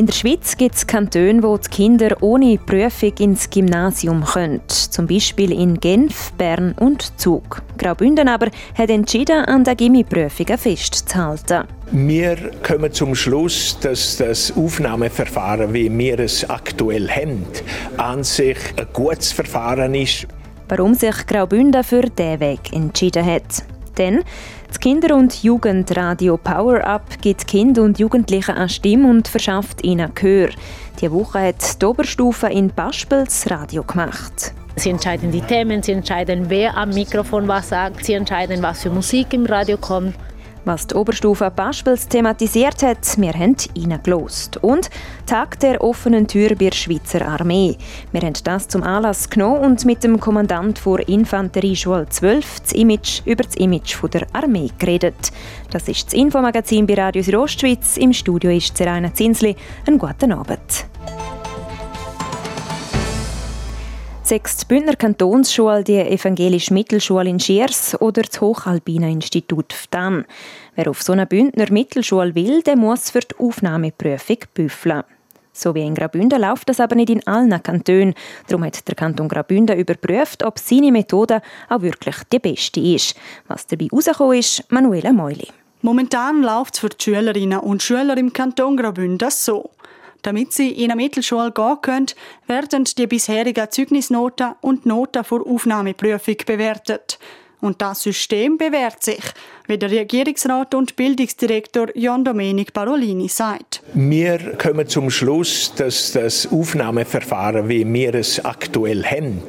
In der Schweiz gibt es Kantone, wo die Kinder ohne Prüfung ins Gymnasium können. Zum Beispiel in Genf, Bern und Zug. Graubünden aber hat entschieden, an der Gimmi-Prüfungen festzuhalten. Wir kommen zum Schluss, dass das Aufnahmeverfahren, wie wir es aktuell haben, an sich ein gutes Verfahren ist. Warum sich Graubünden für diesen Weg entschieden hat. Denn das Kinder- und Jugendradio Power Up gibt Kind und Jugendlichen eine Stimme und verschafft ihnen Gehör. Diese Woche hat die Oberstufe in Paspels Radio gemacht. Sie entscheiden die Themen, sie entscheiden, wer am Mikrofon was sagt, sie entscheiden, was für Musik im Radio kommt. Was die Oberstufe Paspels thematisiert hat, wir haben reingelost. Und Tag der offenen Tür bei der Schweizer Armee. Wir haben das zum Anlass genommen und mit dem Kommandant der Infanterieschule 12 das Image, über das Image der Armee geredet. Das ist das Infomagazin bei Radio Südostschweiz. Im Studio ist Zeraina Zinsli. Einen guten Abend. Sechs die Bündner Kantonsschule, die Evangelische Mittelschule in Schiers oder das Hochalpine Institut Ftan. Wer auf so eine Bündner Mittelschule will, der muss für die Aufnahmeprüfung büffeln. So wie in Graubünden läuft das aber nicht in allen Kantonen. Darum hat der Kanton Graubünden überprüft, ob seine Methode auch wirklich die beste ist. Was dabei herausgekommen ist, Manuela Meuli. Momentan läuft es für die Schülerinnen und Schüler im Kanton Graubünden so. Damit sie in eine Mittelschule gehen können, werden die bisherigen Zeugnisnoten und Noten vor Aufnahmeprüfung bewertet. Und das System bewährt sich, wie der Regierungsrat und Bildungsdirektor Jan Domenic Parolini sagt. Wir kommen zum Schluss, dass das Aufnahmeverfahren, wie wir es aktuell haben,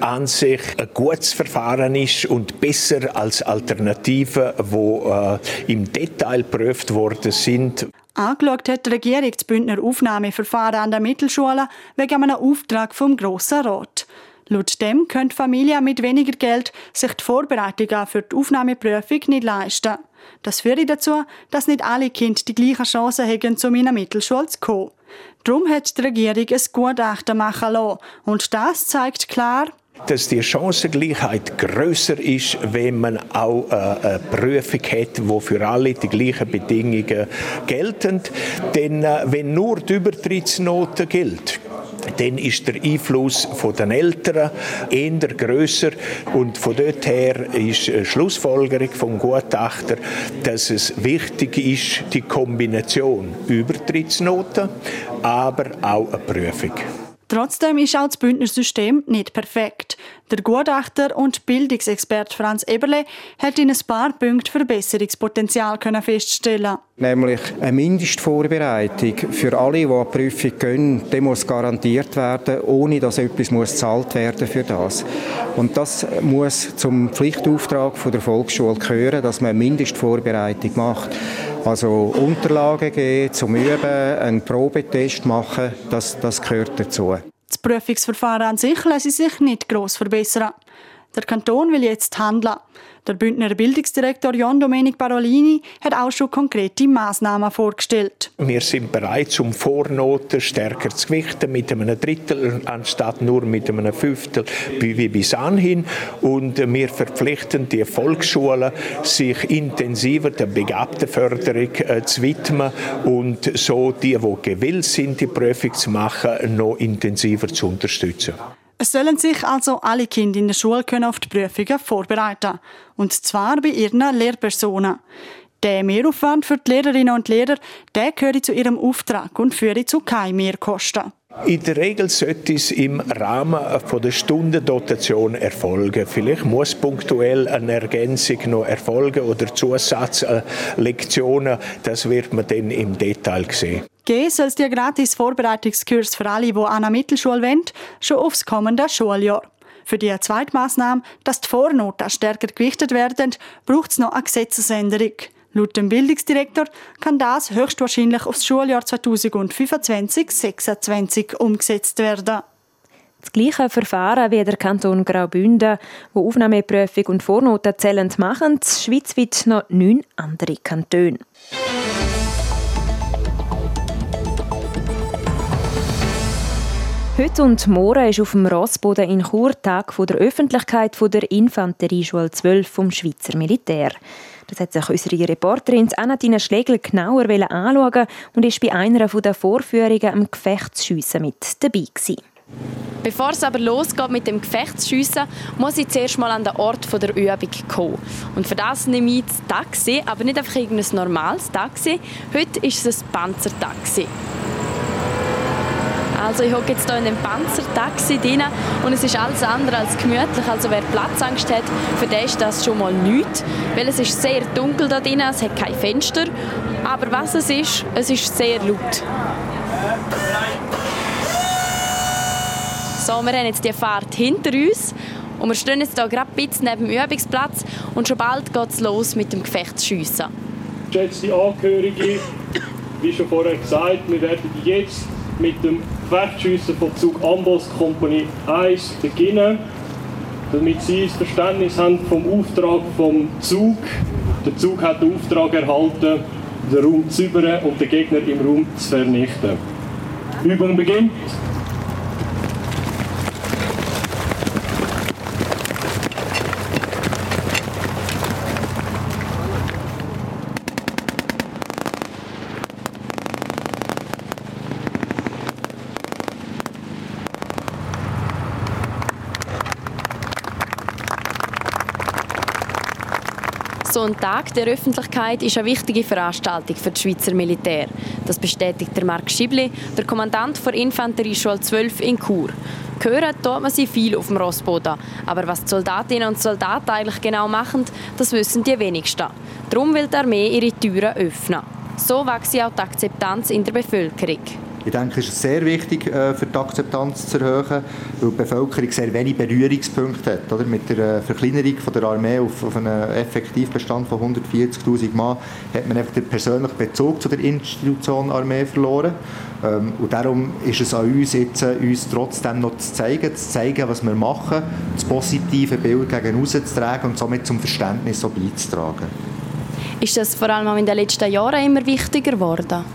an sich ein gutes Verfahren ist und besser als Alternativen, die äh, im Detail geprüft worden sind. Angeschaut hat die Regierung das Bündner Aufnahmeverfahren an der Mittelschule wegen einem Auftrag vom Grossen Rat. Laut dem können Familien mit weniger Geld sich die Vorbereitungen für die Aufnahmeprüfung nicht leisten. Das führt dazu, dass nicht alle Kinder die gleichen Chancen haben, zu einer Mittelschule zu kommen. Darum hat die Regierung ein Gutachten machen lassen. Und das zeigt klar, dass die Chancengleichheit größer ist, wenn man auch äh, eine Prüfung hat, wo für alle die gleichen Bedingungen gelten. Denn äh, wenn nur die Übertrittsnote gilt, dann ist der Einfluss von den Eltern eher grösser und von dort her ist eine Schlussfolgerung vom Gutachter, dass es wichtig ist, die Kombination Übertrittsnoten, aber auch eine Prüfung. Trotzdem ist auch das Bündnersystem nicht perfekt. Der Gutachter und Bildungsexperte Franz Eberle hat in ein paar Punkten Verbesserungspotenzial feststellen Nämlich eine Mindestvorbereitung für alle, die an die Prüfung gehen, die muss garantiert werden, ohne dass etwas muss gezahlt werden für das. Und das muss zum Pflichtauftrag der Volksschule gehören, dass man eine Mindestvorbereitung macht. Also Unterlagen geben, zum Üben, einen Probetest machen, das, das gehört dazu. Das Prüfungsverfahren an sich lässt sich nicht gross verbessern. Der Kanton will jetzt handeln. Der Bündner Bildungsdirektor Jan Domenic Barolini hat auch schon konkrete Maßnahmen vorgestellt. Wir sind bereit, um Vornoten stärker zu gewichten, mit einem Drittel anstatt nur mit einem Fünftel wie bis anhin. Und wir verpflichten die Volksschulen, sich intensiver der Begabtenförderung äh, zu widmen und so die, die gewillt sind, die Prüfung zu machen, noch intensiver zu unterstützen. Es sollen sich also alle Kinder in der Schule können auf die Prüfungen vorbereiten. Und zwar bei ihren Lehrpersonen. Der Mehraufwand für die Lehrerinnen und Lehrer, der gehört zu ihrem Auftrag und führt zu keinen Mehrkosten. In der Regel sollte es im Rahmen von der Stundendotation erfolgen. Vielleicht muss punktuell eine Ergänzung noch erfolgen oder Zusatzlektionen. Das wird man dann im Detail sehen. Geben soll es dir gratis Vorbereitungskurs für alle, die an einer Mittelschule wollen, schon aufs kommende Schuljahr. Für die zweite Massnahme, dass die Vornoten stärker gewichtet werden, braucht es noch eine Gesetzesänderung. Laut dem Bildungsdirektor kann das höchstwahrscheinlich aufs Schuljahr 2025-26 umgesetzt werden. Das gleiche Verfahren wie der Kanton Graubünden, wo Aufnahmeprüfung und Vornoten zählend machen, schweizweit noch neun andere Kantone. Heute und morgen ist auf dem Rossboden in Chur Tag der Öffentlichkeit der Infanterieschule 12 vom Schweizer Militär. Das hat sich unsere Reporterin Anatina Schlegel genauer anschauen und ist bei einer der Vorführungen am Gefechtsschiessen mit dabei gewesen. Bevor es aber losgeht mit dem Gefechtsschiessen, muss ich zuerst mal an den Ort der Übung kommen. Und für das nehme ich das Taxi, aber nicht einfach irgendein normales Taxi. Heute ist es ein Panzertaxi. Also ich hocke jetzt hier in dem Panzertaxi drin und es ist alles andere als gemütlich. Also wer Platzangst hat, für den ist das schon mal nichts, weil es ist sehr dunkel da drin, es hat kein Fenster. Aber was es ist, es ist sehr laut. So, wir haben jetzt die Fahrt hinter uns und wir stehen jetzt hier gerade ein bisschen neben dem Übungsplatz und schon bald geht es los mit dem Gefechtsschiessen. Geschätzte Angehörige, wie schon vorher gesagt, wir werden jetzt mit dem Gefechtsschiessen von Zug Amboss Company 1 beginnen, damit Sie ein Verständnis haben vom Auftrag vom Zug. Der Zug hat den Auftrag erhalten, den Raum zu überen und den Gegner im Raum zu vernichten. Übung beginnt. Ein Tag der Öffentlichkeit ist eine wichtige Veranstaltung für das Schweizer Militär. Das bestätigt der Marc Schibli, der Kommandant der Infanterieschule 12 in Chur. Hören tut man sie viel auf dem Rossboden. Aber was die Soldatinnen und Soldaten eigentlich genau machen, das wissen die wenigsten. Darum will die Armee ihre Türen öffnen. So wächst auch die Akzeptanz in der Bevölkerung. Ich denke, es ist sehr wichtig, äh, für die Akzeptanz zu erhöhen, weil die Bevölkerung sehr wenig Berührungspunkte hat. Oder? Mit der äh, Verkleinerung der Armee auf, auf einen Effektivbestand von 140'000 Mann hat man einfach den persönlichen Bezug zu der Institution Armee verloren. Ähm, und darum ist es an uns jetzt, äh, uns trotzdem noch zu zeigen, zu zeigen, was wir machen, das positive Bild gegen zu tragen und somit zum Verständnis so beizutragen. Ist das vor allem in den letzten Jahren immer wichtiger geworden?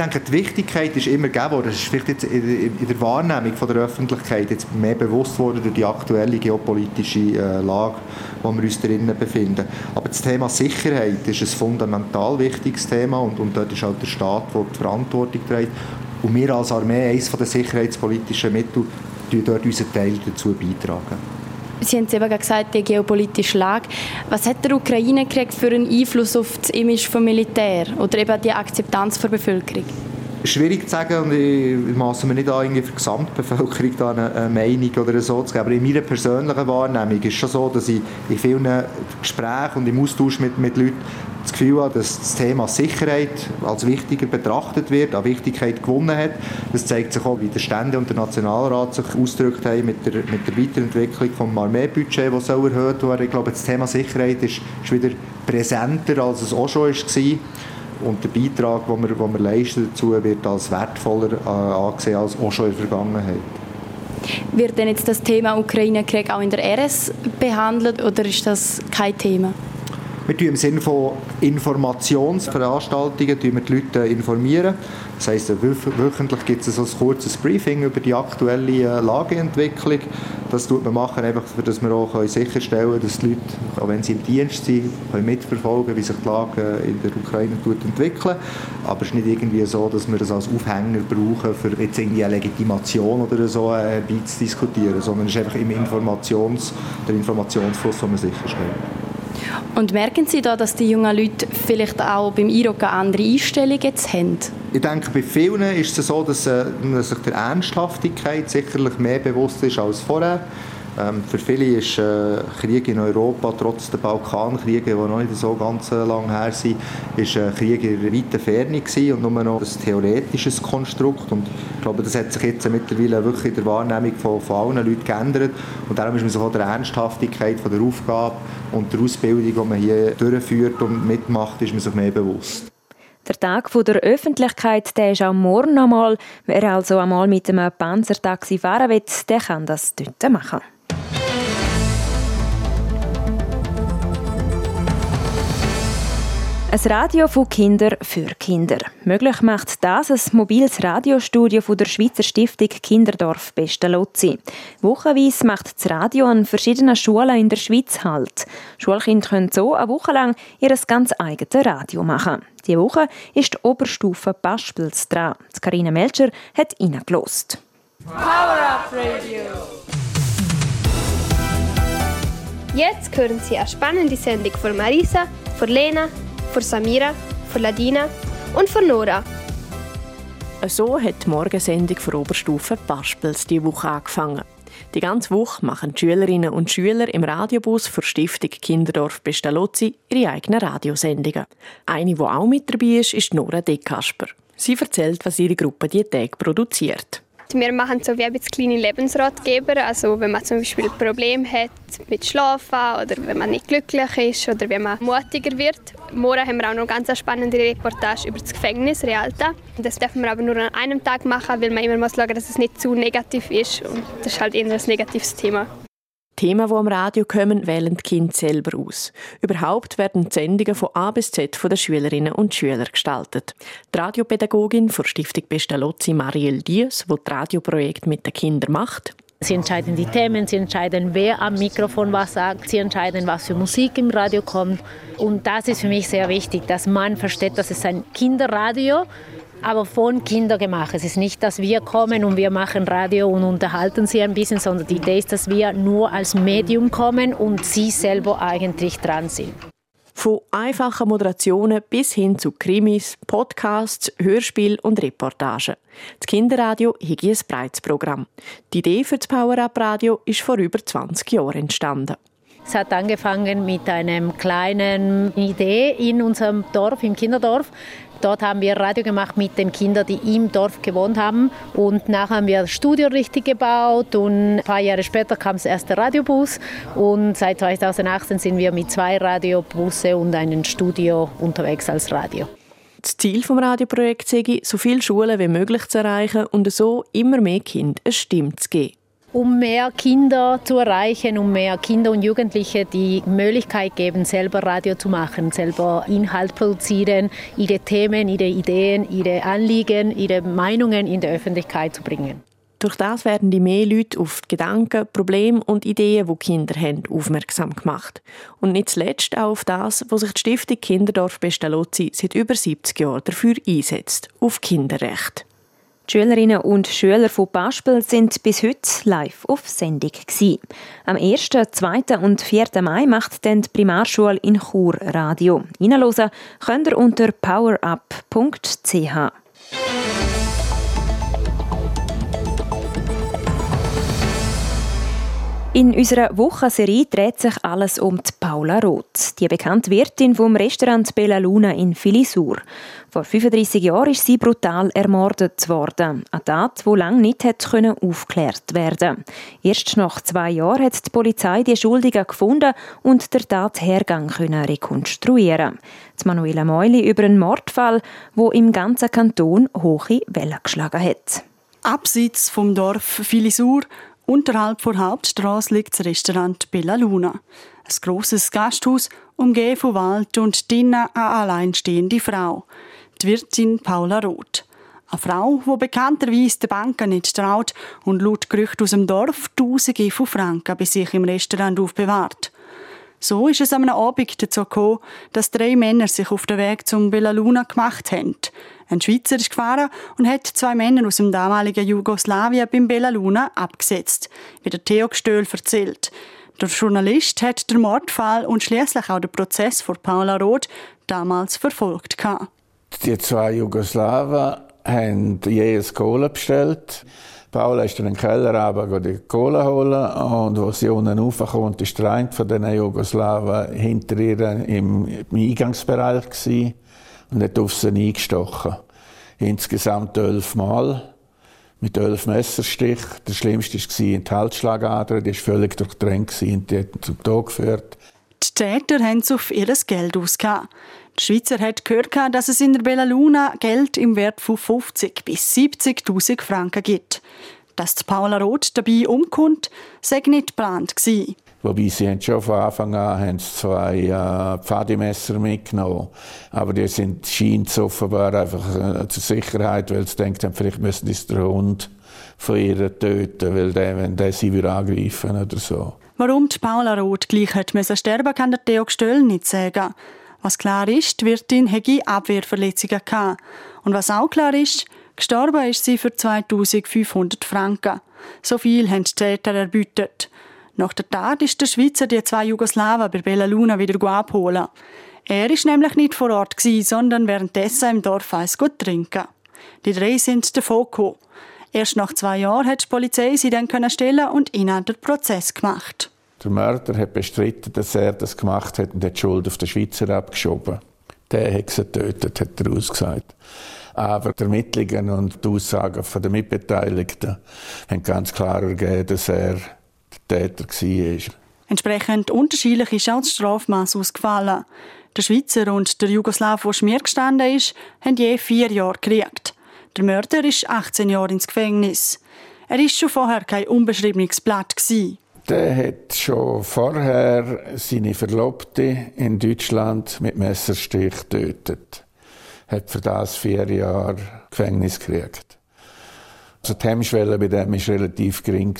Denke, die Wichtigkeit ist immer gegeben worden. Das ist vielleicht jetzt in der Wahrnehmung von der Öffentlichkeit jetzt mehr bewusst worden durch die aktuelle geopolitische äh, Lage, in der wir uns drinnen befinden. Aber das Thema Sicherheit ist ein fundamental wichtiges Thema und, und dort ist auch der Staat, der die Verantwortung trägt. Und wir als Armee, eines der sicherheitspolitischen Mittel, dort unseren Teil dazu beitragen. Sie haben es eben gesagt, die geopolitische Lage. Was hat der Ukraine-Krieg für einen Einfluss auf das Image des Militär oder eben die Akzeptanz der Bevölkerung? Schwierig zu sagen und ich maße mir nicht an, irgendwie für die Gesamtbevölkerung da eine, eine Meinung oder so zu geben. Aber in meiner persönlichen Wahrnehmung ist es schon so, dass ich in vielen Gesprächen und im Austausch mit, mit Leuten das Gefühl habe, dass das Thema Sicherheit als wichtiger betrachtet wird, an Wichtigkeit gewonnen hat. Das zeigt sich auch, wie der Stände und der Nationalrat sich ausgedrückt haben mit der, mit der Weiterentwicklung des Armeebudgets, das soll erhöht werden. Ich glaube, das Thema Sicherheit ist, ist wieder präsenter, als es auch schon war. Und der Beitrag, den wir, den wir leisten dazu, wird als wertvoller äh, angesehen als auch schon in der Vergangenheit. Wird denn jetzt das Thema Ukraine-Krieg auch in der RS behandelt oder ist das kein Thema? Wir tun im Sinne von Informationsveranstaltungen die Leute informieren. Das heisst, wöchentlich gibt es ein kurzes Briefing über die aktuelle äh, Lageentwicklung. Das tut man machen, einfach, dass wir auch sicherstellen können, dass die Leute, auch wenn sie im Dienst sind, können mitverfolgen wie sich die Lage in der Ukraine entwickelt. Aber es ist nicht irgendwie so, dass wir das als Aufhänger brauchen, für jetzt irgendwie eine Legitimation oder so äh, diskutieren, sondern es ist einfach im Informations, der Informationsfluss, den wir sicherstellen. Und merken Sie da, dass die jungen Leute vielleicht auch beim IROC eine andere Einstellung jetzt haben? Ich denke, bei vielen ist es so, dass, äh, sich der Ernsthaftigkeit sicherlich mehr bewusst ist als vorher. Ähm, für viele ist äh, Krieg in Europa, trotz der Balkankriege, die noch nicht so ganz äh, lang her sind, ist äh, Krieg in weiter Ferne gewesen und nur noch ein theoretisches Konstrukt. Und ich glaube, das hat sich jetzt mittlerweile wirklich in der Wahrnehmung von, von allen Leuten geändert. Und darum ist man sich auch der Ernsthaftigkeit von der Aufgabe und der Ausbildung, die man hier durchführt und mitmacht, ist man sich mehr bewusst. Der Tag der Öffentlichkeit der ist auch morgen einmal. Wer also einmal mit einem Panzertaxi fahren will, der kann das dort machen. Ein Radio von Kinder für Kinder. Möglich macht das ein mobiles Radiostudio von der Schweizer Stiftung Kinderdorf Pestalozzi. Wochenweise macht das Radio an verschiedenen Schulen in der Schweiz Halt. Schulkinder können so eine Woche lang ihr ganz eigenes Radio machen. Diese Woche ist die Oberstufe Paspels dran. Karina Melcher hat reingelost. Power Up Radio! Jetzt hören Sie eine spannende Sendung von Marisa, von Lena, von Samira, von Ladina und von Nora. So hat die Morgensendung für Oberstufe Paspels diese Woche angefangen. Die ganze Woche machen die Schülerinnen und Schüler im Radiobus für Stiftung Kinderdorf Pestalozzi ihre eigenen Radiosendungen. Eine, die auch mit dabei ist, ist Nora De Kasper. Sie erzählt, was ihre Gruppe die Tag produziert. Wir machen so wie ein kleine Lebensratgeber. Also wenn man zum Beispiel Probleme hat mit Schlafen oder wenn man nicht glücklich ist oder wenn man mutiger wird. Morgen haben wir auch noch eine ganz spannende Reportage über das Gefängnis Realta. Das dürfen wir aber nur an einem Tag machen, weil man immer muss schauen, dass es nicht zu negativ ist. Und das ist halt eher ein negatives Thema. Themen, die am Radio kommen, wählen die Kinder selber aus. Überhaupt werden die Sendungen von A bis Z von den Schülerinnen und Schülern gestaltet. Die Radiopädagogin der Stiftung Pestalozzi, Marielle Diaz, die das Radioprojekt mit den Kindern macht, Sie entscheiden die Themen, sie entscheiden, wer am Mikrofon was sagt, sie entscheiden, was für Musik im Radio kommt. Und das ist für mich sehr wichtig, dass man versteht, dass es ein Kinderradio aber von Kindern gemacht. Es ist nicht, dass wir kommen und wir machen Radio und unterhalten sie ein bisschen, sondern die Idee ist, dass wir nur als Medium kommen und sie selber eigentlich dran sind. Von einfachen Moderationen bis hin zu Krimis, Podcasts, Hörspiel und Reportagen. Das Kinderradio hat ein breites Programm. Die Idee für das Power-Up-Radio ist vor über 20 Jahren entstanden. Es hat angefangen mit einer kleinen Idee in unserem Dorf, im Kinderdorf. Dort haben wir Radio gemacht mit den Kindern, die im Dorf gewohnt haben. Und nachher haben wir das Studio richtig gebaut und ein paar Jahre später kam das erste Radiobus. Und seit 2018 sind wir mit zwei Radiobusse und einem Studio unterwegs als Radio. Das Ziel des Radioprojekts ist, so viele Schulen wie möglich zu erreichen und so immer mehr Kindern eine Stimme zu geben um mehr Kinder zu erreichen, um mehr Kinder und Jugendliche die Möglichkeit geben, selber Radio zu machen, selber Inhalt produzieren, ihre Themen, ihre Ideen, ihre Anliegen, ihre Meinungen in die Öffentlichkeit zu bringen. Durch das werden die mehr Leute auf die Gedanken, Probleme und Ideen, die Kinder haben, aufmerksam gemacht. Und nicht zuletzt auch auf das, was sich die Stiftung Kinderdorf Pestalozzi seit über 70 Jahren dafür einsetzt, auf Kinderrecht. Schülerinnen und Schüler von Paspel sind bis heute live auf Sendung gewesen. Am 1., 2. und 4. Mai macht dann die Primarschule in Chur Radio. Reinhören könnt ihr unter powerup.ch. In unserer Wochenserie dreht sich alles um die Paula Roth, die bekannte Wirtin vom Restaurant Bella Luna in Filisur. Vor 35 Jahren ist sie brutal ermordet worden. Eine Tat, die lange nicht hätte aufgeklärt werden Erst nach zwei Jahren hat die Polizei die Schuldigen gefunden und der Tathergang rekonstruieren. Die Manuela Meuli über einen Mordfall, wo im ganzen Kanton hohe Wellen geschlagen hat. Abseits vom Dorf Filisur Unterhalb der Hauptstraße liegt das Restaurant Bella Luna. Ein grosses Gasthaus, umgeben von Wald und drinnen eine alleinstehende Frau. Die Wirtin Paula Roth. Eine Frau, die bekannterweise den Banken nicht traut und laut Gerüchten aus dem Dorf Tausende von Franken bei sich im Restaurant aufbewahrt. So ist es am Abend dazu gekommen, dass drei Männer sich auf den Weg zum Bella Luna gemacht haben. Ein Schweizer ist gefahren und hat zwei Männer aus dem damaligen Jugoslawien beim Bella Luna abgesetzt, wie der Theo Gestöhl erzählt. Der Journalist hat den Mordfall und schließlich auch den Prozess vor Paula Roth damals verfolgt. Die zwei Jugoslawen haben je ein Kohle bestellt. Paula ist in den Keller runter, die Kohle holen und als sie unten raufkommt, ist der eine von den Jugoslawen hinter ihr im, im Eingangsbereich gewesen und hat auf sie eingestochen. Insgesamt elf Mal mit elf Messerstichen. Der schlimmste war in die Halsschlagader, die war völlig durchdrängt und die hat zum Tod geführt. Die Täter haben es auf ihr Geld ausgegeben. Die Schweizer hat gehört, dass es in der Bella Luna Geld im Wert von 50 bis 70.000 Franken gibt. Dass Paula Roth dabei umkommt, sei nicht geplant. Wobei sie haben schon von Anfang an haben zwei äh, Pfadimesser mitgenommen. Aber die sind, scheint offenbar einfach äh, zur Sicherheit, weil sie denken, vielleicht müssen sie den Hund von ihr töten, weil der, wenn der sie wieder angreifen oder so. Warum die Paula Roth gleich hat müssen sterben, kann der Theo Gestöll nicht sagen. Was klar ist, wird in Hegi Abwehrverletzungen gehabt. Und was auch klar ist, gestorben ist sie für 2500 Franken. So viel haben die Täter erbütet. Nach der Tat ist der Schweizer die zwei Jugoslawen bei Bella Luna wieder abholen. Er ist nämlich nicht vor Ort gewesen, sondern währenddessen im Dorf eins gut trinken. Die drei sind davon gekommen. Erst nach zwei Jahren hat die Polizei sie dann stellen und ihnen den Prozess gemacht. Der Mörder hat bestritten, dass er das gemacht hat und hat die Schuld auf den Schweizer abgeschoben. Der hat sie getötet, hat er ausgesagt. Aber die Ermittlungen und die Aussagen der Mitbeteiligten haben ganz klar ergeben, dass er der Täter war. Entsprechend unterschiedlich ist auch das Strafmaß ausgefallen. Der Schweizer und der Jugoslaw, der Schmier gestanden ist, haben je vier Jahre gekriegt. Der Mörder ist 18 Jahre ins Gefängnis. Er war schon vorher kein unbeschriebenes Blatt. Der hat schon vorher seine Verlobte in Deutschland mit Messerstich getötet. Hat für das vier Jahre Gefängnis gekriegt. Also die Hemmschwelle bei dem war relativ gering.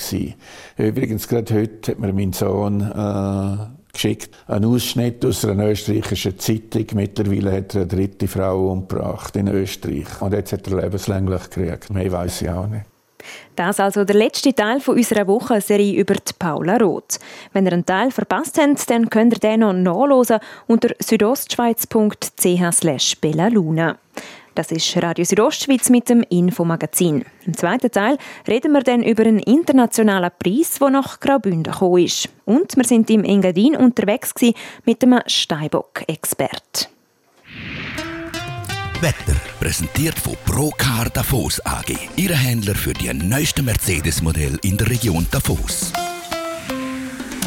Übrigens, gerade heute hat mir mein Sohn äh, geschickt, einen Ausschnitt aus einer österreichischen Zeitung. Mittlerweile hat er eine dritte Frau umgebracht in Österreich. Und jetzt hat er lebenslänglich gekriegt. Mehr weiß ich auch nicht. Das also der letzte Teil von unserer Wochenserie über die Paula Roth. Wenn ihr einen Teil verpasst habt, dann könnt ihr den noch nachlesen unter südostschweiz.ch bellaluna. Das ist Radio Südostschweiz mit dem Infomagazin. Im zweiten Teil reden wir dann über einen internationalen Preis, der nach Graubünden gekommen ist. Und wir sind im Engadin unterwegs mit einem Steinbock-Expert. Wetter präsentiert von Procar Davos AG, Ihre Händler für die neuesten Mercedes-Modelle in der Region Davos.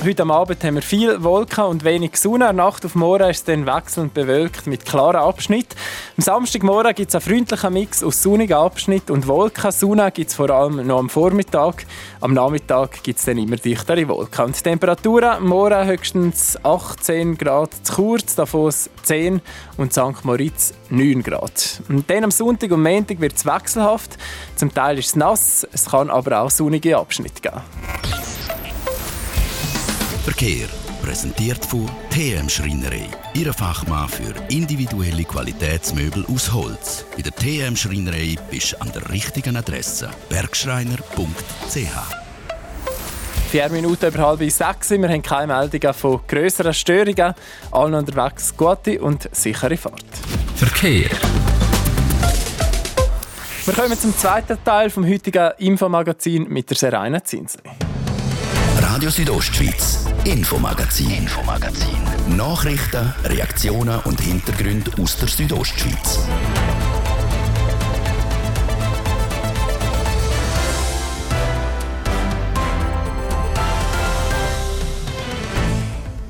Heute am Abend haben wir viel Wolken und wenig Sonne. Nacht auf morgen ist es dann wechselnd bewölkt mit klaren Abschnitten. Am Samstagmorgen gibt es einen freundlichen Mix aus sonnigen Abschnitten und Wolken. Sonne gibt es vor allem noch am Vormittag. Am Nachmittag gibt es dann immer dichtere Wolken. Und die Temperaturen morgen höchstens 18 Grad zu kurz, Davos 10 und St. Moritz 9 Grad. Und dann am Sonntag und Montag wird es wechselhaft. Zum Teil ist es nass, es kann aber auch sonnige Abschnitte geben. Verkehr. Präsentiert von TM Schreinerei. Ihre Fachmann für individuelle Qualitätsmöbel aus Holz. Bei der TM Schreinerei bist du an der richtigen Adresse. Bergschreiner.ch Vier Minuten über halb sechs. Wir haben keine Meldungen von grösseren Störungen. Allen unterwegs gute und sichere Fahrt. Verkehr. Wir kommen zum zweiten Teil vom heutigen Infomagazin mit der Serena Zinsli. Radio Südostschweiz, Infomagazin, Infomagazin. Nachrichten, Reaktionen und Hintergründe aus der Südostschweiz.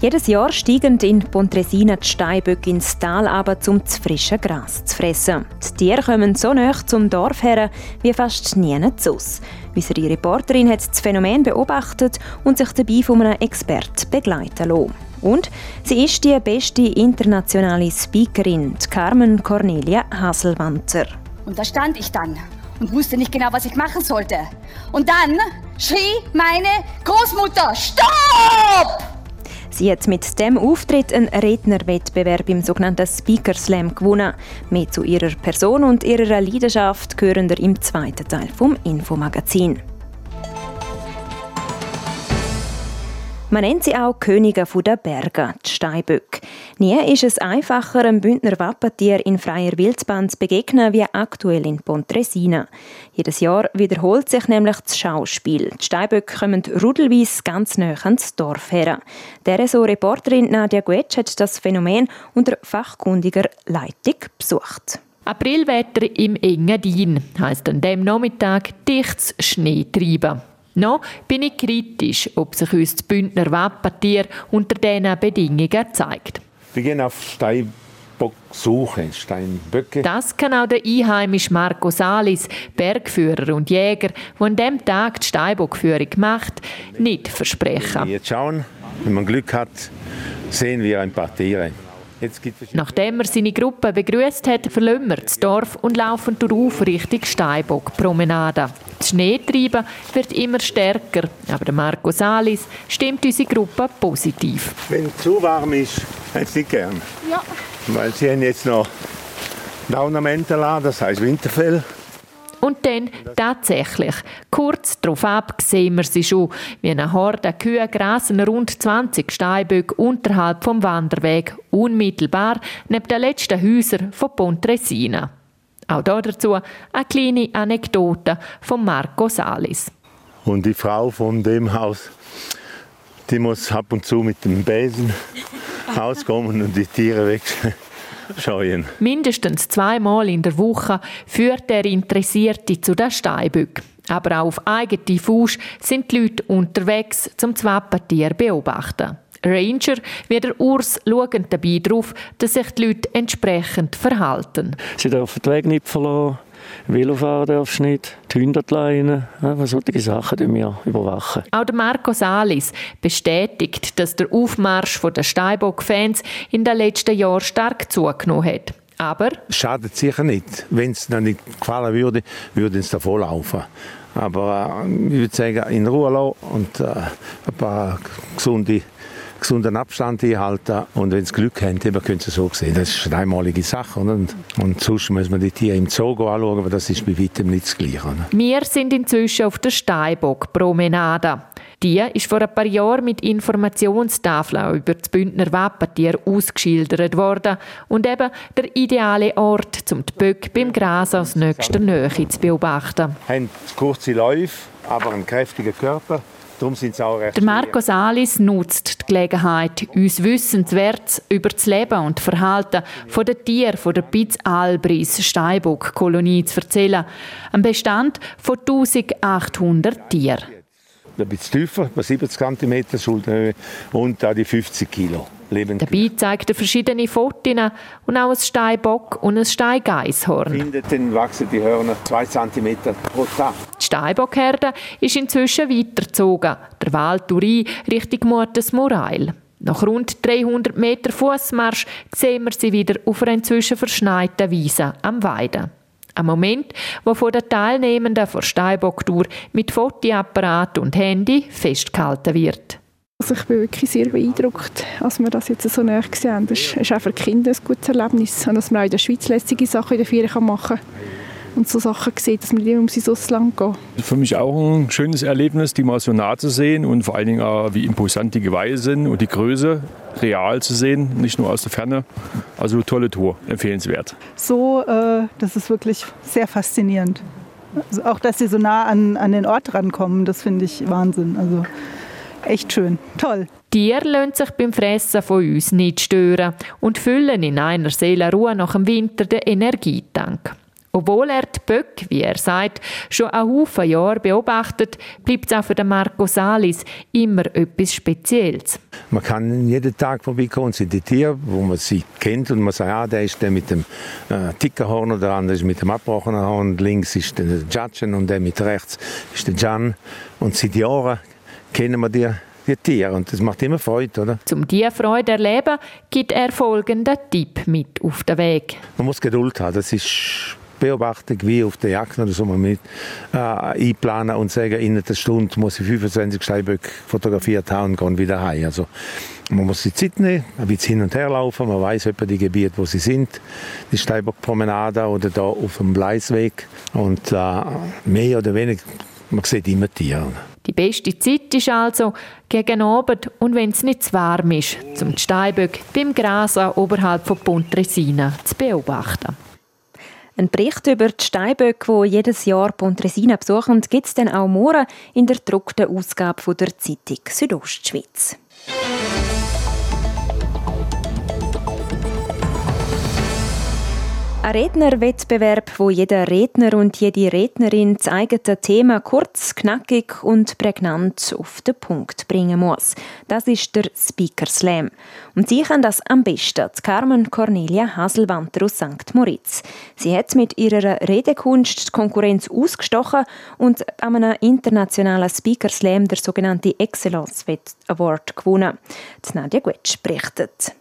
Jedes Jahr steigen in Pontresina die Steinböcke ins Tal aber zum das frische Gras zu fressen. Die Tiere kommen so nah zum Dorf her wie fast nie aus. Unsere Reporterin hat das Phänomen beobachtet und sich dabei von einem Experten begleiten lassen. Und sie ist die beste internationale Speakerin, Carmen Cornelia Haselwanter. Und da stand ich dann und wusste nicht genau, was ich machen sollte. Und dann schrie meine Großmutter, Stopp! Sie hat mit dem Auftritt einen Rednerwettbewerb im sogenannten Speaker Slam gewonnen. Mehr zu ihrer Person und ihrer Leidenschaft hören wir im zweiten Teil vom Infomagazin. Man nennt sie auch Könige der Berge, die Steinböcke. Nie ist es einfacher, einem Bündner Wappentier in freier Wildbahn zu begegnen, wie aktuell in Pontresina. Jedes Jahr wiederholt sich nämlich das Schauspiel. Die Steinböcke kommen rudelweise ganz nah ans Dorf her. Der so Reporterin Nadia Guetsch hat das Phänomen unter fachkundiger Leitung besucht. Aprilwetter im Engadin heisst an dem Nachmittag dichtes Schneetreiben. Noch bin ich kritisch, ob sich uns das Bündner Wappentier unter diesen Bedingungen zeigt. Wir gehen auf Steinbocksuche, Steinböcke. Das kann auch der einheimische Marco Salis, Bergführer und Jäger, der an diesem Tag die Steinbockführung macht, nicht versprechen. Jetzt schauen, wenn man Glück hat, sehen wir ein paar Tiere. Nachdem er seine Gruppe begrüßt hat, verlassen wir das Dorf und laufen durch Richtung Steinbock-Promenade. Das Schneetreiben wird immer stärker, aber Marco Salis stimmt unsere Gruppe positiv. Wenn es zu warm ist, haben sie nicht gern. Ja. Weil sie haben jetzt noch Daunamenten das heisst Winterfell. Und dann tatsächlich, kurz darauf ab, sehen wir sie schon, wie eine Horde Kühe grasen rund 20 Steinböcke unterhalb vom Wanderweg, unmittelbar neben den letzten Häusern von Pontresina. Auch dazu eine kleine Anekdote von Marco Salis. Und die Frau von dem Haus, die muss ab und zu mit dem Besen rauskommen und die Tiere scheuen. Mindestens zweimal in der Woche führt der Interessierte zu den Steinböck. Aber auch auf eigene Fuß sind die Leute unterwegs, zum das Wappentier beobachten. Ranger wie der Urs schauen dabei darauf, dass sich die Leute entsprechend verhalten. Sie dürfen den Weg nicht verlassen. Velofahren darfst du nicht, die Hunde leinen, ja, solche Sachen wir überwachen. Auch der Marco Salis bestätigt, dass der Aufmarsch der Steinbock-Fans in den letzten Jahren stark zugenommen hat. Aber? Schadet sicher nicht. Wenn es ihnen nicht gefallen würde, würden sie davon laufen. Aber äh, ich würde sagen, in Ruhe lassen und äh, ein paar gesunde gesunden Abstand einhalten und wenn sie Glück haben, eben können sie so sehen. Das ist eine einmalige Sache. Und, und sonst muss man die Tiere im Zoo anschauen, aber das ist bei weitem nicht das Gleiche. Wir sind inzwischen auf der Steinbock-Promenade. Die ist vor ein paar Jahren mit Informationstafeln über das Bündner Wappentier ausgeschildert worden und eben der ideale Ort, um die Böcke beim Gras aus nächster Nähe zu beobachten. Haben kurze Läufe, aber einen kräftigen Körper Darum sind sie auch recht Der Marco Salis nutzt die Gelegenheit, uns Wissenswertes über das Leben und Verhalten von den Tieren von der Piz Albris Steinbock-Kolonie zu erzählen. Ein Bestand von 1800 Tieren ein bisschen tiefer, etwa 70 cm Schulterhöhe und da die 50 Kilo. Dabei zeigt er verschiedene Fotos und auch ein Steinbock und ein Steingeisshorn. Findet, dann wachsen die Hörner 2 cm pro Tag. Die Steinbockherde ist inzwischen weitergezogen, der Wald durch Richtung Murtes Morail. Nach rund 300 Meter Fußmarsch sehen wir sie wieder auf einer inzwischen verschneiten Wiese am Weiden. Ein Moment, wo von den Teilnehmenden der Steinbock-Tour mit Fotoapparat und Handy festgehalten wird. Also ich bin wirklich sehr beeindruckt, als wir das jetzt so näher gesehen haben. Das ist auch für Kinder ein gutes Erlebnis, und dass man auch in der Schweiz lässige Sachen in der Ferien machen kann und so Sachen sieht, dass man nicht um ins Ausland gehen. Für mich auch ein schönes Erlebnis, die mal so nah zu sehen und vor allen Dingen auch, wie imposant die Geweihe sind und die Größe real zu sehen, nicht nur aus der Ferne. Also tolle Tour, empfehlenswert. So, äh, das ist wirklich sehr faszinierend. Also auch, dass sie so nah an, an den Ort rankommen, das finde ich Wahnsinn. Also echt schön, toll. Tiere lassen sich beim Fressen von uns nicht stören und füllen in einer Seelenruhe nach dem Winter den Energietank. Obwohl er die Böcke, wie er sagt, schon ein Haufen Jahre beobachtet, bleibt es auch für den Marco Salis immer etwas Spezielles. Man kann jeden Tag vorbeikommen und sind die Tiere, wo man sie kennt und man sagt, ah, der ist der mit dem äh, dicken Horn oder der andere ist mit dem abgebrochenen Horn. Links ist der Judgen und der mit rechts ist der Jan. Und seit Jahren kennen wir die die Tiere. Und das macht immer Freude, oder? Zum diese Freude erleben, gibt er folgenden Tipp mit auf den Weg. Man muss Geduld haben. Das ist Beobachtung wie auf der Jagd oder so mit äh, einplanen und sagen, in einer Stunde muss ich 25 Steinböcke fotografiert haben und gehen wieder heim. Also man muss die Zeit nehmen, ein bisschen hin und her laufen, man weiß etwa die Gebiete, wo sie sind, die Steinbockpromenade oder da auf dem Bleisweg und äh, mehr oder weniger, man sieht immer Tiere. Die beste Zeit ist also gegen Abend und wenn es nicht zu warm ist, zum die Steinböcke beim Grasen oberhalb von Pontresina zu beobachten. Ein Bericht über die Steinböcke, die jedes Jahr Pontresina besuchen, gibt es dann auch morgen in der gedruckten Ausgabe der Zeitung Südostschweiz. Ein Rednerwettbewerb, wo jeder Redner und jede Rednerin das eigene Thema kurz, knackig und prägnant auf den Punkt bringen muss. Das ist der Speaker Slam. Und sie kann das am besten, Carmen Cornelia Haselwanter aus St. Moritz. Sie hat mit ihrer Redekunst die Konkurrenz ausgestochen und an einem internationalen Speaker Slam der sogenannte Excellence Award gewonnen. Die Nadja Guetsch berichtet.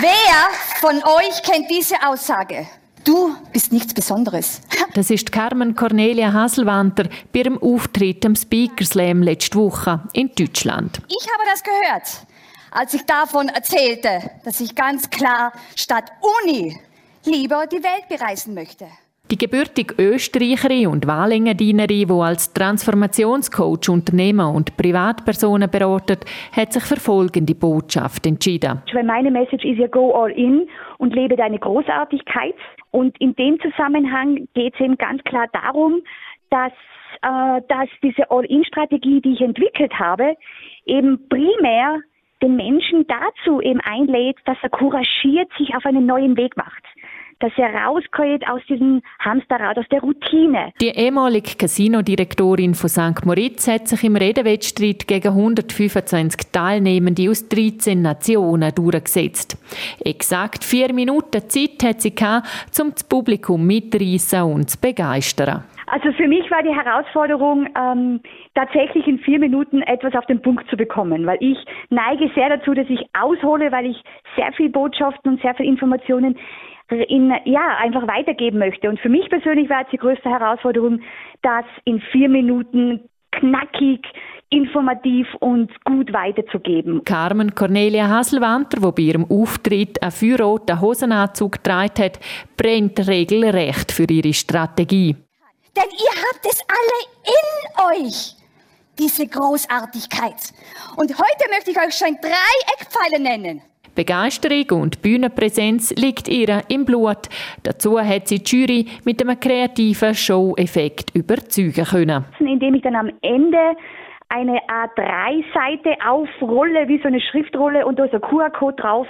Wer von euch kennt diese Aussage? Du bist nichts Besonderes. Das ist Carmen Cornelia Haselwanter bei ihrem Auftritt am Speaker Slam letzte Woche in Deutschland. Ich habe das gehört, als ich davon erzählte, dass ich ganz klar statt Uni lieber die Welt bereisen möchte. Die gebürtige Österreicherin und Wahlengendienerin, die als Transformationscoach Unternehmer und Privatpersonen beratet, hat sich für folgende Botschaft entschieden. Meine Message ist ja go all in und lebe deine Großartigkeit. Und in dem Zusammenhang geht es eben ganz klar darum, dass, äh, dass diese All-in-Strategie, die ich entwickelt habe, eben primär den Menschen dazu eben einlädt, dass er couragiert sich auf einen neuen Weg macht dass er rauskommt aus diesem Hamsterrad, aus der Routine. Die ehemalige Casino-Direktorin von St. Moritz hat sich im Redewettstreit gegen 125 Teilnehmende aus 13 Nationen durchgesetzt. Exakt vier Minuten Zeit hat sie gehabt, um das Publikum mitreißen und zu begeistern. Also für mich war die Herausforderung, ähm, tatsächlich in vier Minuten etwas auf den Punkt zu bekommen, weil ich neige sehr dazu, dass ich aushole, weil ich sehr viel Botschaften und sehr viel Informationen in, ja, einfach weitergeben möchte. Und für mich persönlich war jetzt die größte Herausforderung, das in vier Minuten knackig, informativ und gut weiterzugeben. Carmen Cornelia Haselwanter, die bei ihrem Auftritt einen feuerroten Hosenanzug getragen hat, brennt regelrecht für ihre Strategie. Denn ihr habt es alle in euch, diese Großartigkeit. Und heute möchte ich euch schon drei Eckpfeile nennen. Begeisterung und Bühnenpräsenz liegt ihr im Blut. Dazu hat sie die Jury mit einem kreativen Show-Effekt überzeugen können. Indem ich dann am Ende eine A3-Seite aufrolle, wie so eine Schriftrolle und da ist ein QR-Code drauf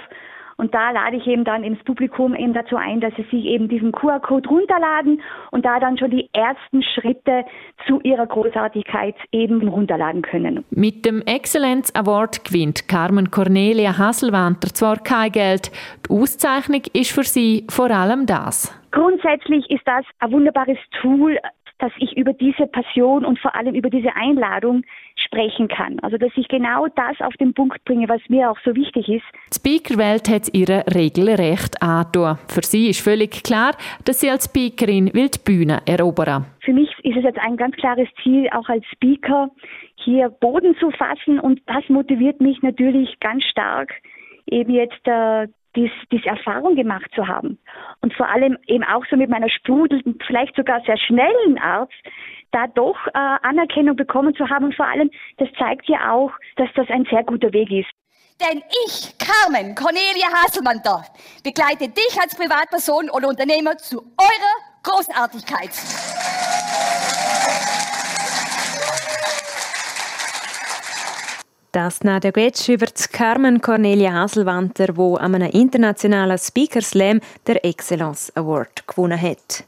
und da lade ich eben dann ins Publikum eben dazu ein, dass sie sich eben diesen QR-Code runterladen und da dann schon die ersten Schritte zu ihrer Großartigkeit eben runterladen können. Mit dem Excellence Award gewinnt Carmen Cornelia Hasselwanter zwar kein Geld. Die Auszeichnung ist für sie vor allem das. Grundsätzlich ist das ein wunderbares Tool, dass ich über diese Passion und vor allem über diese Einladung sprechen kann. Also dass ich genau das auf den Punkt bringe, was mir auch so wichtig ist. Die Speakerwelt hat ihre regelrecht angetan. Für sie ist völlig klar, dass sie als Speakerin will die Bühne erobern. Für mich ist es jetzt ein ganz klares Ziel, auch als Speaker hier Boden zu fassen und das motiviert mich natürlich ganz stark, eben jetzt äh, dies, diese Erfahrung gemacht zu haben. Und vor allem eben auch so mit meiner sprudelnden, vielleicht sogar sehr schnellen Art, da doch äh, Anerkennung bekommen zu haben. Und vor allem, das zeigt ja auch, dass das ein sehr guter Weg ist. Denn ich, Carmen Cornelia Haselmanter, begleite dich als Privatperson oder Unternehmer zu eurer Großartigkeit. Das Nadja Getsch über Carmen Cornelia Haselwanter, die an einem internationalen Speaker Slam der Excellence Award gewonnen hat.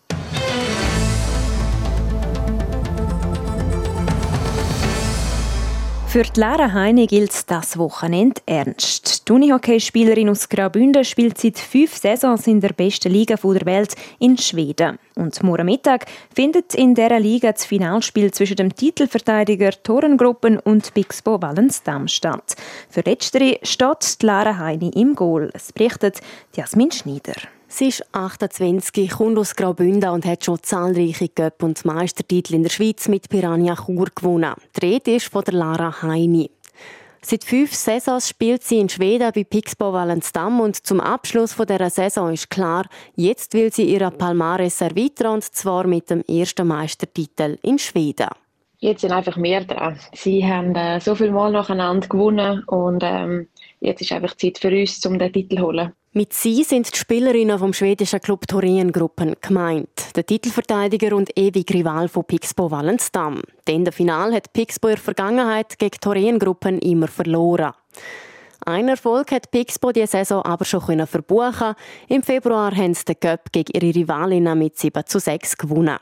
Für die Lara Heine gilt das Wochenende ernst. Die Unihockeyspielerin aus Graubünden spielt seit fünf Saisons in der besten Liga der Welt in Schweden. Und morgen Mittag findet in dieser Liga das Finalspiel zwischen dem Titelverteidiger Torengruppen und Bixbo Wallenstam statt. Für letztere steht die Lara Heine im Goal. Es berichtet Jasmin Schneider. Sie ist 28, kommt aus Graubünden und hat schon zahlreiche Göpp- und Meistertitel in der Schweiz mit Piranha Chur gewonnen. Die Rede ist von der Lara Heini. Seit fünf Saisons spielt sie in Schweden bei Pixbo Wallenstam und zum Abschluss dieser Saison ist klar, jetzt will sie ihre Palmares erweitern und zwar mit dem ersten Meistertitel in Schweden. Jetzt sind einfach mehr dran. Sie haben äh, so viel Mal nacheinander gewonnen und ähm, jetzt ist einfach Zeit für uns, um den Titel zu holen. Mit sie sind die Spielerinnen vom schwedischen Club Thorengruppen gemeint. Der Titelverteidiger und ewige Rival von Pixbo Wallenstam. Denn der Final hat Pixbo in der Vergangenheit gegen Thorengruppen immer verloren. Ein Erfolg hat Pixbo diese Saison aber schon verbuchen. Im Februar haben sie den Cup gegen ihre Rivalinnen mit 7 zu 6 gewonnen.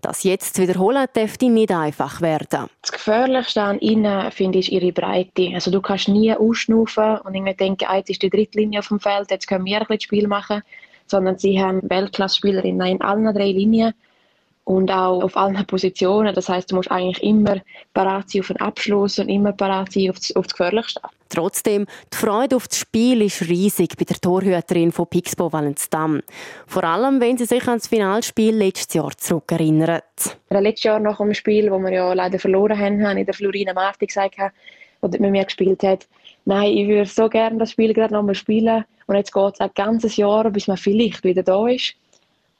Das jetzt zu wiederholen dürfte nicht einfach werden. Das Gefährlichste an ihnen finde ich ihre Breite. Also du kannst nie ausschnaufen und irgendwie denken, ah, jetzt ist die dritte Linie auf dem Feld, jetzt können wir ein bisschen Spiel machen. Sondern sie haben Weltklasse-Spielerinnen in allen drei Linien und auch auf allen Positionen. Das heißt, du musst eigentlich immer parat sein auf den Abschluss und immer parat sein auf das, auf das Gefährlichste. Trotzdem, die Freude auf das Spiel ist riesig bei der Torhüterin von Pixbo Valensdam. Vor allem, wenn sie sich an das Finalspiel letztes Jahr zurückerinnert. Letztes Jahr nach dem Spiel, wo wir ja leider verloren haben, habe ich der Florina Marti gesagt, die mit mir gespielt hat, nein, ich würde so gerne das Spiel gerade nochmal spielen. Und jetzt geht es ein ganzes Jahr, bis man vielleicht wieder da ist.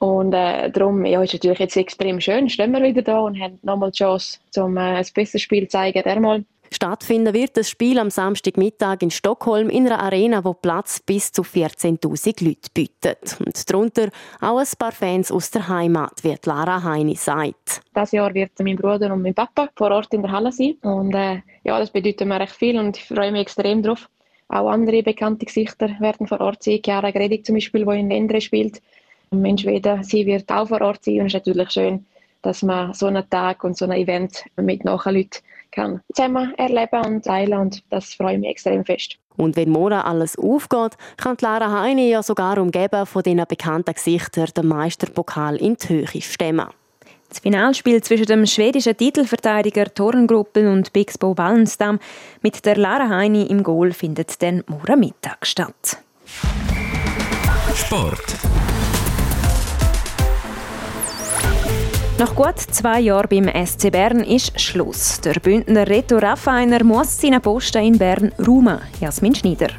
Und äh, darum ja, ist es natürlich jetzt extrem schön, stehen wir wieder da und haben nochmal die Chance, um äh, ein besseres Spiel zu zeigen. Dermal. Stattfinden wird das Spiel am Samstagmittag in Stockholm in einer Arena, wo Platz bis zu 14.000 Leute bietet. Und darunter auch ein paar Fans aus der Heimat, wie Lara Heini sagt. Das Jahr wird mein Bruder und mein Papa vor Ort in der Halle sein. Und äh, ja, das bedeutet mir recht viel und ich freue mich extrem drauf. Auch andere bekannte Gesichter werden vor Ort sein. Chiara Gredig zum Beispiel, die in Lendre spielt in Schweden. Sie wird auch vor Ort sein und es ist natürlich schön, dass man so einen Tag und so ein Event mit nachher Leuten kann zusammen erleben und teilen und das freut mich extrem fest. Und wenn morgen alles aufgeht, kann Lara Heine ja sogar umgeben von diesen bekannten Gesichtern den Meisterpokal in die Höhe stemmen. Das Finalspiel zwischen dem schwedischen Titelverteidiger Torengruppen und Bixbo Wallenstam mit der Lara Heini im Goal findet dann morgen Mittag statt. Sport. Nach gut zwei Jahren beim SC Bern ist Schluss. Der Bündner Reto Raffiner muss seinen Posten in Bern räumen. Jasmin Schneider.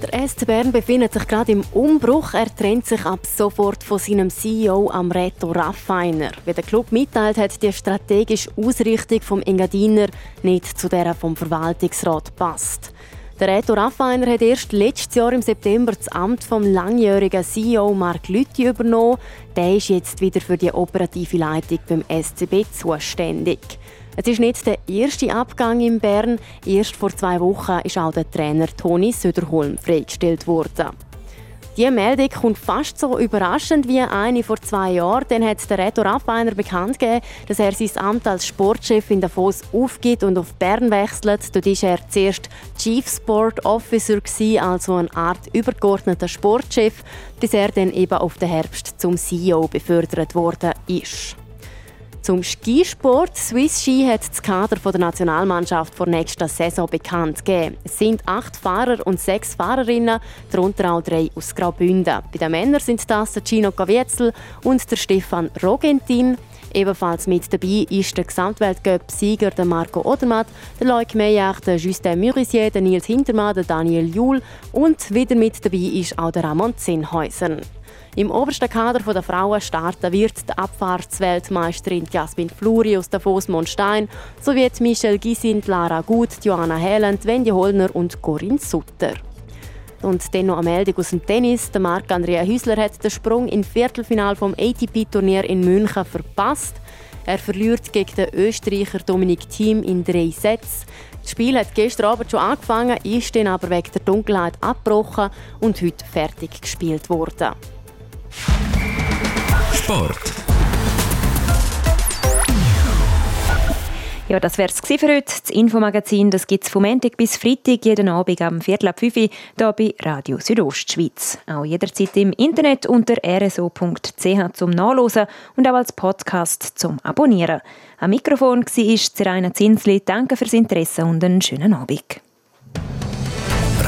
Der SC Bern befindet sich gerade im Umbruch. Er trennt sich ab sofort von seinem CEO am Reto Raffiner. Wie der Club mitteilt, hat die strategische Ausrichtung vom Engadiner nicht zu der vom Verwaltungsrat passt. Der Reto Raffiner hat erst letztes Jahr im September das Amt vom langjährigen CEO Mark Lütti übernommen. Der ist jetzt wieder für die operative Leitung beim SCB zuständig. Es ist nicht der erste Abgang in Bern. Erst vor zwei Wochen ist auch der Trainer Toni Söderholm freigestellt worden. Die Meldung kommt fast so überraschend wie eine vor zwei Jahren. Dann hat der Reto Raffiner bekannt gegeben, dass er sein Amt als Sportchef in Davos aufgibt und auf Bern wechselt. Dort war er zuerst Chief Sport Officer, also eine Art übergeordneter Sportchef, bis er dann eben auf den Herbst zum CEO befördert worden ist. Zum Skisport. Swiss Ski hat das Kader der Nationalmannschaft vor nächster Saison bekannt gegeben. Es sind acht Fahrer und sechs Fahrerinnen, darunter auch drei aus Graubünden. Bei den Männern sind das der Gino Gavietzel und der Stefan Rogentin. Ebenfalls mit dabei ist der Gesamtweltcup-Sieger Marco Odermatt, der Loic Meillard, der Justin Murisier, der Nils Hintermann, der Daniel Juhl und wieder mit dabei ist auch der Ramon Zinnhäuser. Im obersten Kader der Frauen starten wird die Abfahrtsweltmeisterin Jasmin Fluri aus Davos Monstein sowie Michelle Gysind, Lara Gut, Joanna Helland, Wendy Hollner und Corinne Sutter. Und dann noch eine Meldung aus dem Tennis. Der Marc-Andrea Hüsler hat den Sprung im Viertelfinal vom ATP-Turnier in München verpasst. Er verliert gegen den Österreicher Dominik Thiem in drei Sätzen. Das Spiel hat gestern Abend schon angefangen, ist dann aber wegen der Dunkelheit abgebrochen und heute fertig gespielt worden. Sport. Ja, das wäre es für heute. Das Infomagazin gibt es vom Montag bis Freitag jeden Abend am Viertel ab 5 Uhr hier bei Radio Südostschweiz. Auch jederzeit im Internet unter rso.ch zum Nachlesen und auch als Podcast zum Abonnieren. Am Mikrofon war Zeraina Zinsli. Danke fürs Interesse und einen schönen Abend.